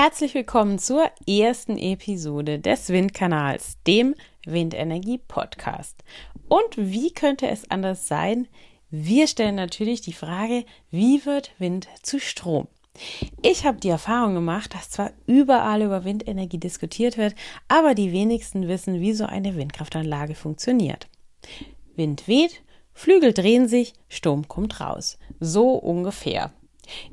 Herzlich willkommen zur ersten Episode des Windkanals, dem Windenergie Podcast. Und wie könnte es anders sein? Wir stellen natürlich die Frage, wie wird Wind zu Strom? Ich habe die Erfahrung gemacht, dass zwar überall über Windenergie diskutiert wird, aber die wenigsten wissen, wie so eine Windkraftanlage funktioniert. Wind weht, Flügel drehen sich, Sturm kommt raus. So ungefähr.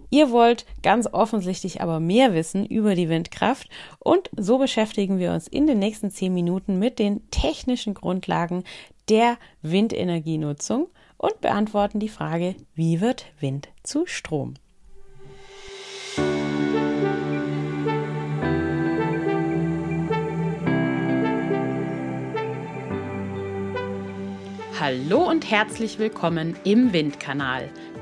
Ihr wollt ganz offensichtlich aber mehr wissen über die Windkraft und so beschäftigen wir uns in den nächsten zehn Minuten mit den technischen Grundlagen der Windenergienutzung und beantworten die Frage, wie wird Wind zu Strom? Hallo und herzlich willkommen im Windkanal,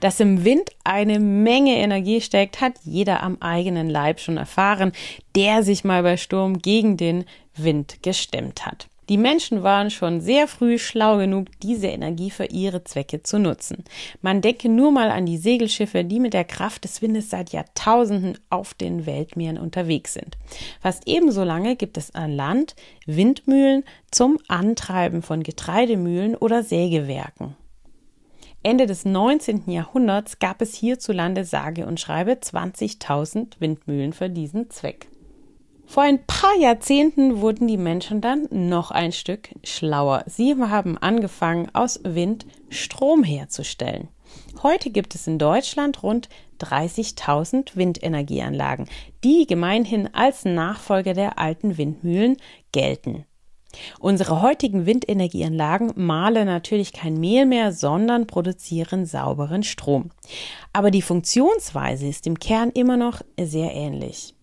Dass im Wind eine Menge Energie steckt, hat jeder am eigenen Leib schon erfahren, der sich mal bei Sturm gegen den Wind gestemmt hat. Die Menschen waren schon sehr früh schlau genug, diese Energie für ihre Zwecke zu nutzen. Man denke nur mal an die Segelschiffe, die mit der Kraft des Windes seit Jahrtausenden auf den Weltmeeren unterwegs sind. Fast ebenso lange gibt es an Land Windmühlen zum Antreiben von Getreidemühlen oder Sägewerken. Ende des 19. Jahrhunderts gab es hierzulande sage und schreibe 20.000 Windmühlen für diesen Zweck. Vor ein paar Jahrzehnten wurden die Menschen dann noch ein Stück schlauer. Sie haben angefangen, aus Wind Strom herzustellen. Heute gibt es in Deutschland rund 30.000 Windenergieanlagen, die gemeinhin als Nachfolger der alten Windmühlen gelten. Unsere heutigen Windenergieanlagen mahlen natürlich kein Mehl mehr, sondern produzieren sauberen Strom. Aber die Funktionsweise ist im Kern immer noch sehr ähnlich.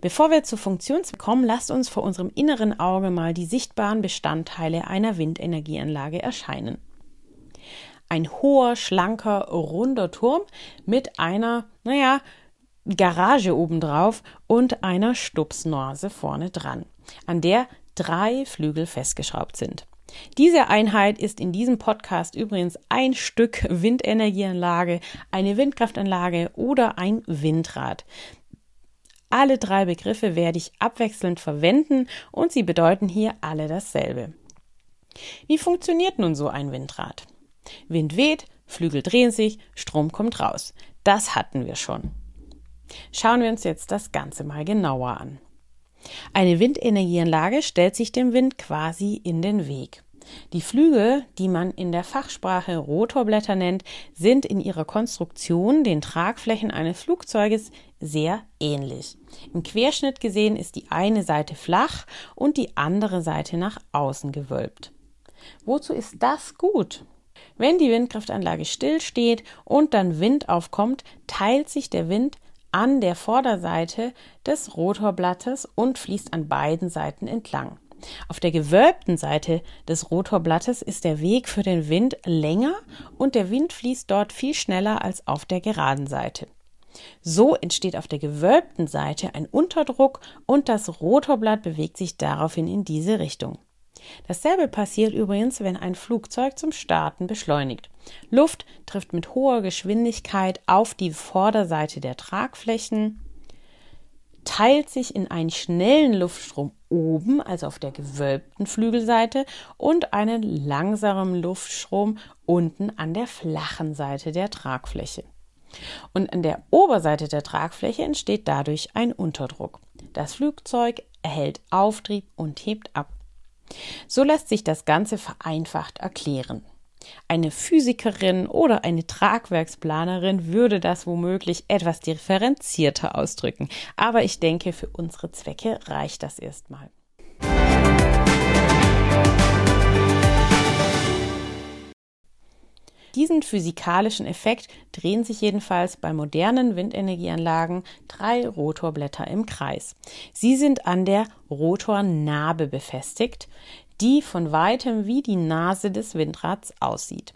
Bevor wir zur Funktion kommen, lasst uns vor unserem inneren Auge mal die sichtbaren Bestandteile einer Windenergieanlage erscheinen. Ein hoher, schlanker, runder Turm mit einer, naja, Garage obendrauf und einer Stupsnase vorne dran, an der drei Flügel festgeschraubt sind. Diese Einheit ist in diesem Podcast übrigens ein Stück Windenergieanlage, eine Windkraftanlage oder ein Windrad. Alle drei Begriffe werde ich abwechselnd verwenden und sie bedeuten hier alle dasselbe. Wie funktioniert nun so ein Windrad? Wind weht, Flügel drehen sich, Strom kommt raus. Das hatten wir schon. Schauen wir uns jetzt das Ganze mal genauer an. Eine Windenergieanlage stellt sich dem Wind quasi in den Weg. Die Flügel, die man in der Fachsprache Rotorblätter nennt, sind in ihrer Konstruktion den Tragflächen eines Flugzeuges sehr ähnlich. Im Querschnitt gesehen ist die eine Seite flach und die andere Seite nach außen gewölbt. Wozu ist das gut? Wenn die Windkraftanlage stillsteht und dann Wind aufkommt, teilt sich der Wind an der Vorderseite des Rotorblattes und fließt an beiden Seiten entlang. Auf der gewölbten Seite des Rotorblattes ist der Weg für den Wind länger und der Wind fließt dort viel schneller als auf der geraden Seite. So entsteht auf der gewölbten Seite ein Unterdruck und das Rotorblatt bewegt sich daraufhin in diese Richtung. Dasselbe passiert übrigens, wenn ein Flugzeug zum Starten beschleunigt. Luft trifft mit hoher Geschwindigkeit auf die Vorderseite der Tragflächen, teilt sich in einen schnellen Luftstrom oben, also auf der gewölbten Flügelseite, und einen langsamen Luftstrom unten an der flachen Seite der Tragfläche. Und an der Oberseite der Tragfläche entsteht dadurch ein Unterdruck. Das Flugzeug erhält Auftrieb und hebt ab. So lässt sich das Ganze vereinfacht erklären. Eine Physikerin oder eine Tragwerksplanerin würde das womöglich etwas differenzierter ausdrücken, aber ich denke, für unsere Zwecke reicht das erstmal. Diesen physikalischen Effekt drehen sich jedenfalls bei modernen Windenergieanlagen drei Rotorblätter im Kreis. Sie sind an der Rotornabe befestigt, die von weitem wie die Nase des Windrads aussieht.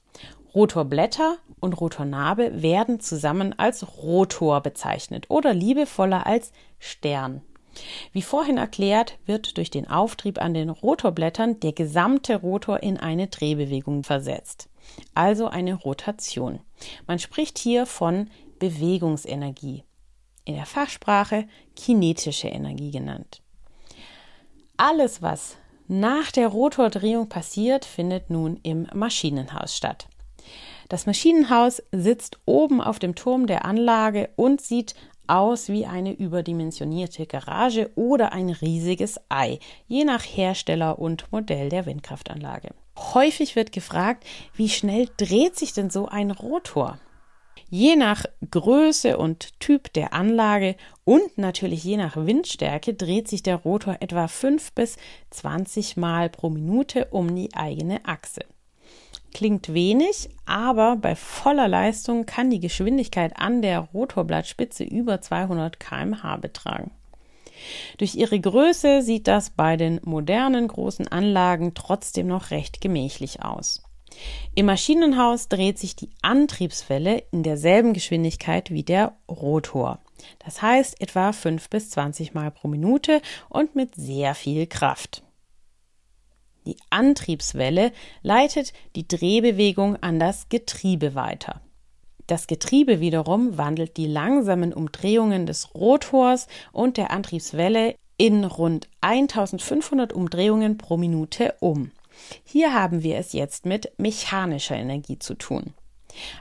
Rotorblätter und Rotornabe werden zusammen als Rotor bezeichnet oder liebevoller als Stern. Wie vorhin erklärt, wird durch den Auftrieb an den Rotorblättern der gesamte Rotor in eine Drehbewegung versetzt, also eine Rotation. Man spricht hier von Bewegungsenergie, in der Fachsprache kinetische Energie genannt. Alles, was nach der Rotordrehung passiert, findet nun im Maschinenhaus statt. Das Maschinenhaus sitzt oben auf dem Turm der Anlage und sieht aus wie eine überdimensionierte Garage oder ein riesiges Ei, je nach Hersteller und Modell der Windkraftanlage. Häufig wird gefragt, wie schnell dreht sich denn so ein Rotor? Je nach Größe und Typ der Anlage und natürlich je nach Windstärke dreht sich der Rotor etwa 5 bis 20 Mal pro Minute um die eigene Achse. Klingt wenig, aber bei voller Leistung kann die Geschwindigkeit an der Rotorblattspitze über 200 km/h betragen. Durch ihre Größe sieht das bei den modernen großen Anlagen trotzdem noch recht gemächlich aus. Im Maschinenhaus dreht sich die Antriebswelle in derselben Geschwindigkeit wie der Rotor. Das heißt etwa 5 bis 20 Mal pro Minute und mit sehr viel Kraft. Die Antriebswelle leitet die Drehbewegung an das Getriebe weiter. Das Getriebe wiederum wandelt die langsamen Umdrehungen des Rotors und der Antriebswelle in rund 1500 Umdrehungen pro Minute um. Hier haben wir es jetzt mit mechanischer Energie zu tun.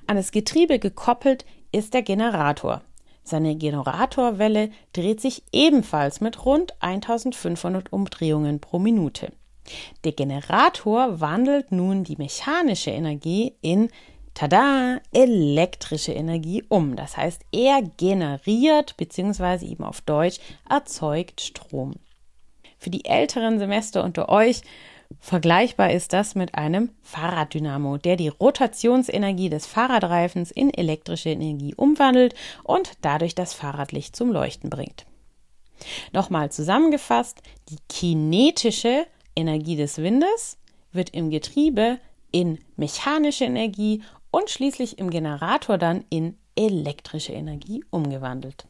An das Getriebe gekoppelt ist der Generator. Seine Generatorwelle dreht sich ebenfalls mit rund 1500 Umdrehungen pro Minute. Der Generator wandelt nun die mechanische Energie in tada, elektrische Energie um. Das heißt, er generiert bzw. eben auf Deutsch erzeugt Strom. Für die älteren Semester unter euch vergleichbar ist das mit einem Fahrraddynamo, der die Rotationsenergie des Fahrradreifens in elektrische Energie umwandelt und dadurch das Fahrradlicht zum Leuchten bringt. Nochmal zusammengefasst, die kinetische Energie des Windes wird im Getriebe in mechanische Energie und schließlich im Generator dann in elektrische Energie umgewandelt.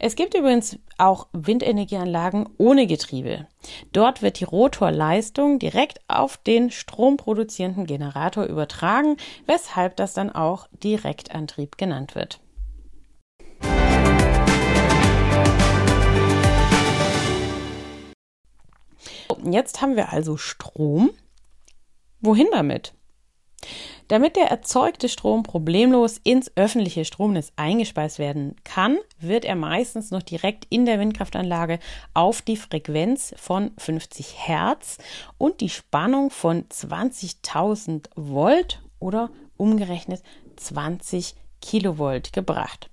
Es gibt übrigens auch Windenergieanlagen ohne Getriebe. Dort wird die Rotorleistung direkt auf den stromproduzierenden Generator übertragen, weshalb das dann auch Direktantrieb genannt wird. Jetzt haben wir also Strom. Wohin damit? Damit der erzeugte Strom problemlos ins öffentliche Stromnetz eingespeist werden kann, wird er meistens noch direkt in der Windkraftanlage auf die Frequenz von 50 Hertz und die Spannung von 20.000 Volt oder umgerechnet 20 Kilovolt gebracht.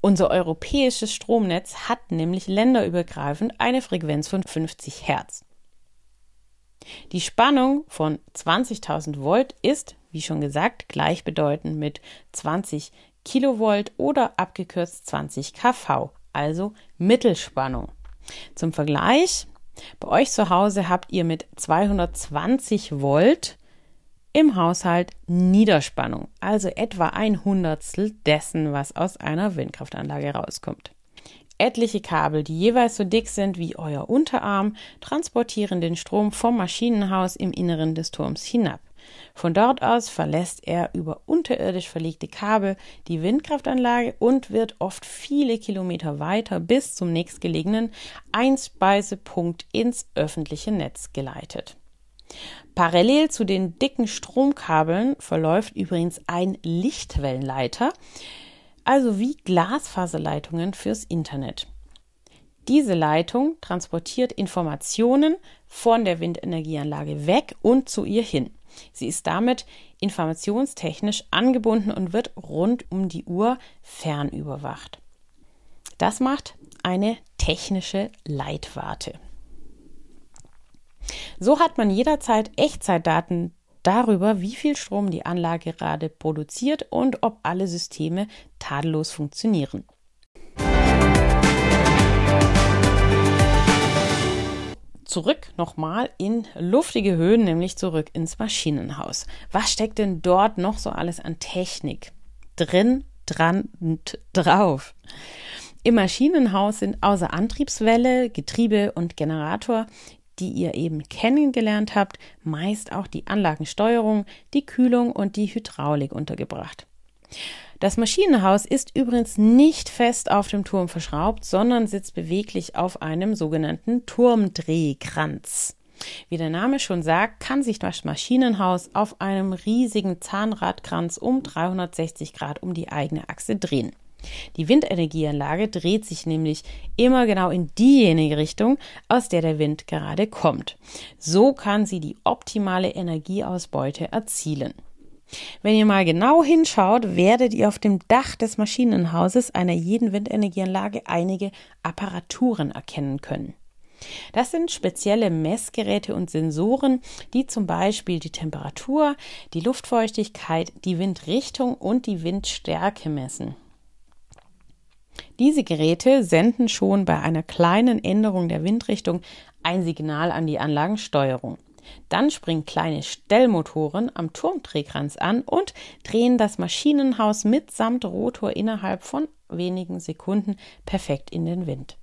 Unser europäisches Stromnetz hat nämlich länderübergreifend eine Frequenz von 50 Hertz. Die Spannung von 20.000 Volt ist, wie schon gesagt, gleichbedeutend mit 20 Kilovolt oder abgekürzt 20 kV, also Mittelspannung. Zum Vergleich, bei euch zu Hause habt ihr mit 220 Volt im Haushalt Niederspannung, also etwa ein Hundertstel dessen, was aus einer Windkraftanlage rauskommt. Etliche Kabel, die jeweils so dick sind wie euer Unterarm, transportieren den Strom vom Maschinenhaus im Inneren des Turms hinab. Von dort aus verlässt er über unterirdisch verlegte Kabel die Windkraftanlage und wird oft viele Kilometer weiter bis zum nächstgelegenen Einspeisepunkt ins öffentliche Netz geleitet. Parallel zu den dicken Stromkabeln verläuft übrigens ein Lichtwellenleiter, also wie Glasfaserleitungen fürs Internet. Diese Leitung transportiert Informationen von der Windenergieanlage weg und zu ihr hin. Sie ist damit informationstechnisch angebunden und wird rund um die Uhr fernüberwacht. Das macht eine technische Leitwarte. So hat man jederzeit Echtzeitdaten darüber, wie viel Strom die Anlage gerade produziert und ob alle Systeme tadellos funktionieren. Zurück nochmal in luftige Höhen, nämlich zurück ins Maschinenhaus. Was steckt denn dort noch so alles an Technik? Drin, dran und drauf. Im Maschinenhaus sind außer Antriebswelle, Getriebe und Generator, die ihr eben kennengelernt habt, meist auch die Anlagensteuerung, die Kühlung und die Hydraulik untergebracht. Das Maschinenhaus ist übrigens nicht fest auf dem Turm verschraubt, sondern sitzt beweglich auf einem sogenannten Turmdrehkranz. Wie der Name schon sagt, kann sich das Maschinenhaus auf einem riesigen Zahnradkranz um 360 Grad um die eigene Achse drehen. Die Windenergieanlage dreht sich nämlich immer genau in diejenige Richtung, aus der der Wind gerade kommt. So kann sie die optimale Energieausbeute erzielen. Wenn ihr mal genau hinschaut, werdet ihr auf dem Dach des Maschinenhauses einer jeden Windenergieanlage einige Apparaturen erkennen können. Das sind spezielle Messgeräte und Sensoren, die zum Beispiel die Temperatur, die Luftfeuchtigkeit, die Windrichtung und die Windstärke messen. Diese Geräte senden schon bei einer kleinen Änderung der Windrichtung ein Signal an die Anlagensteuerung. Dann springen kleine Stellmotoren am Turmdrehkranz an und drehen das Maschinenhaus mitsamt Rotor innerhalb von wenigen Sekunden perfekt in den Wind.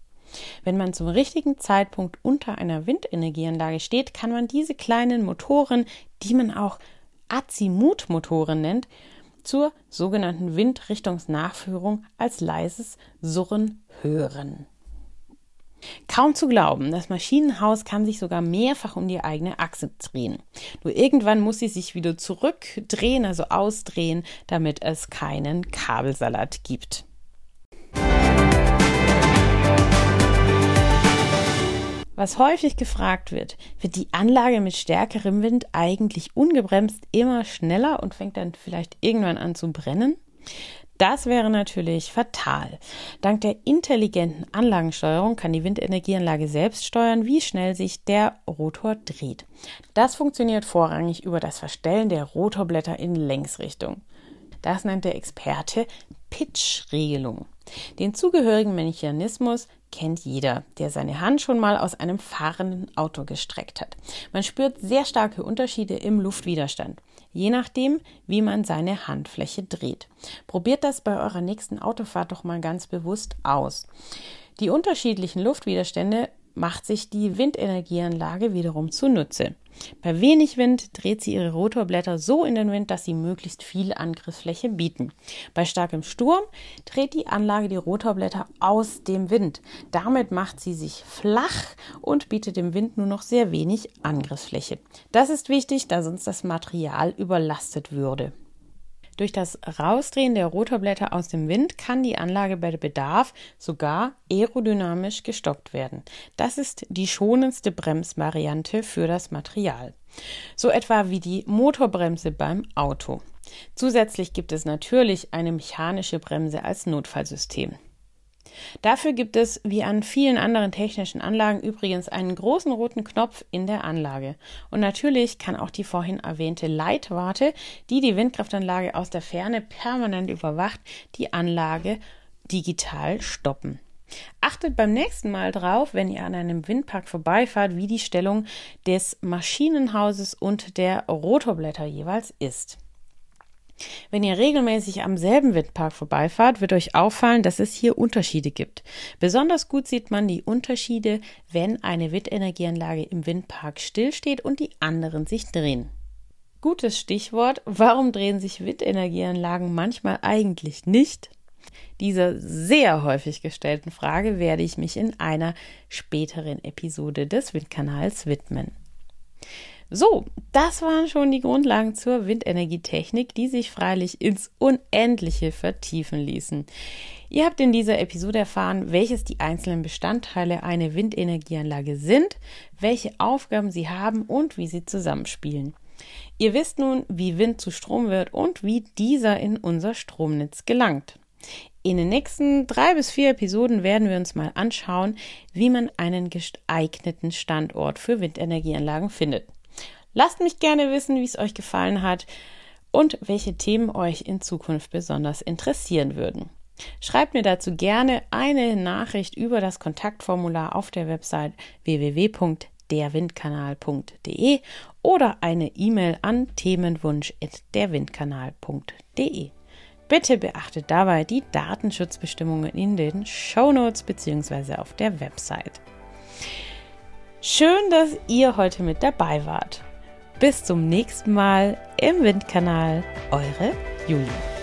Wenn man zum richtigen Zeitpunkt unter einer Windenergieanlage steht, kann man diese kleinen Motoren, die man auch Azimutmotoren nennt, zur sogenannten Windrichtungsnachführung als leises Surren hören. Kaum zu glauben, das Maschinenhaus kann sich sogar mehrfach um die eigene Achse drehen. Nur irgendwann muss sie sich wieder zurückdrehen, also ausdrehen, damit es keinen Kabelsalat gibt. Was häufig gefragt wird, wird die Anlage mit stärkerem Wind eigentlich ungebremst immer schneller und fängt dann vielleicht irgendwann an zu brennen? Das wäre natürlich fatal. Dank der intelligenten Anlagensteuerung kann die Windenergieanlage selbst steuern, wie schnell sich der Rotor dreht. Das funktioniert vorrangig über das Verstellen der Rotorblätter in Längsrichtung. Das nennt der Experte Pitch-Regelung. Den zugehörigen Mechanismus kennt jeder, der seine Hand schon mal aus einem fahrenden Auto gestreckt hat. Man spürt sehr starke Unterschiede im Luftwiderstand, je nachdem, wie man seine Handfläche dreht. Probiert das bei eurer nächsten Autofahrt doch mal ganz bewusst aus. Die unterschiedlichen Luftwiderstände macht sich die Windenergieanlage wiederum zunutze. Bei wenig Wind dreht sie ihre Rotorblätter so in den Wind, dass sie möglichst viel Angriffsfläche bieten. Bei starkem Sturm dreht die Anlage die Rotorblätter aus dem Wind. Damit macht sie sich flach und bietet dem Wind nur noch sehr wenig Angriffsfläche. Das ist wichtig, da sonst das Material überlastet würde. Durch das Rausdrehen der Rotorblätter aus dem Wind kann die Anlage bei Bedarf sogar aerodynamisch gestoppt werden. Das ist die schonendste Bremsvariante für das Material. So etwa wie die Motorbremse beim Auto. Zusätzlich gibt es natürlich eine mechanische Bremse als Notfallsystem. Dafür gibt es, wie an vielen anderen technischen Anlagen übrigens, einen großen roten Knopf in der Anlage. Und natürlich kann auch die vorhin erwähnte Leitwarte, die die Windkraftanlage aus der Ferne permanent überwacht, die Anlage digital stoppen. Achtet beim nächsten Mal drauf, wenn ihr an einem Windpark vorbeifahrt, wie die Stellung des Maschinenhauses und der Rotorblätter jeweils ist. Wenn ihr regelmäßig am selben Windpark vorbeifahrt, wird euch auffallen, dass es hier Unterschiede gibt. Besonders gut sieht man die Unterschiede, wenn eine Windenergieanlage im Windpark stillsteht und die anderen sich drehen. Gutes Stichwort, warum drehen sich Windenergieanlagen manchmal eigentlich nicht? Dieser sehr häufig gestellten Frage werde ich mich in einer späteren Episode des Windkanals widmen. So, das waren schon die Grundlagen zur Windenergietechnik, die sich freilich ins Unendliche vertiefen ließen. Ihr habt in dieser Episode erfahren, welches die einzelnen Bestandteile einer Windenergieanlage sind, welche Aufgaben sie haben und wie sie zusammenspielen. Ihr wisst nun, wie Wind zu Strom wird und wie dieser in unser Stromnetz gelangt. In den nächsten drei bis vier Episoden werden wir uns mal anschauen, wie man einen geeigneten Standort für Windenergieanlagen findet. Lasst mich gerne wissen, wie es euch gefallen hat und welche Themen euch in Zukunft besonders interessieren würden. Schreibt mir dazu gerne eine Nachricht über das Kontaktformular auf der Website www.derwindkanal.de oder eine E-Mail an themenwunsch.derwindkanal.de. Bitte beachtet dabei die Datenschutzbestimmungen in den Shownotes bzw. auf der Website. Schön, dass ihr heute mit dabei wart. Bis zum nächsten Mal im Windkanal, eure Julia.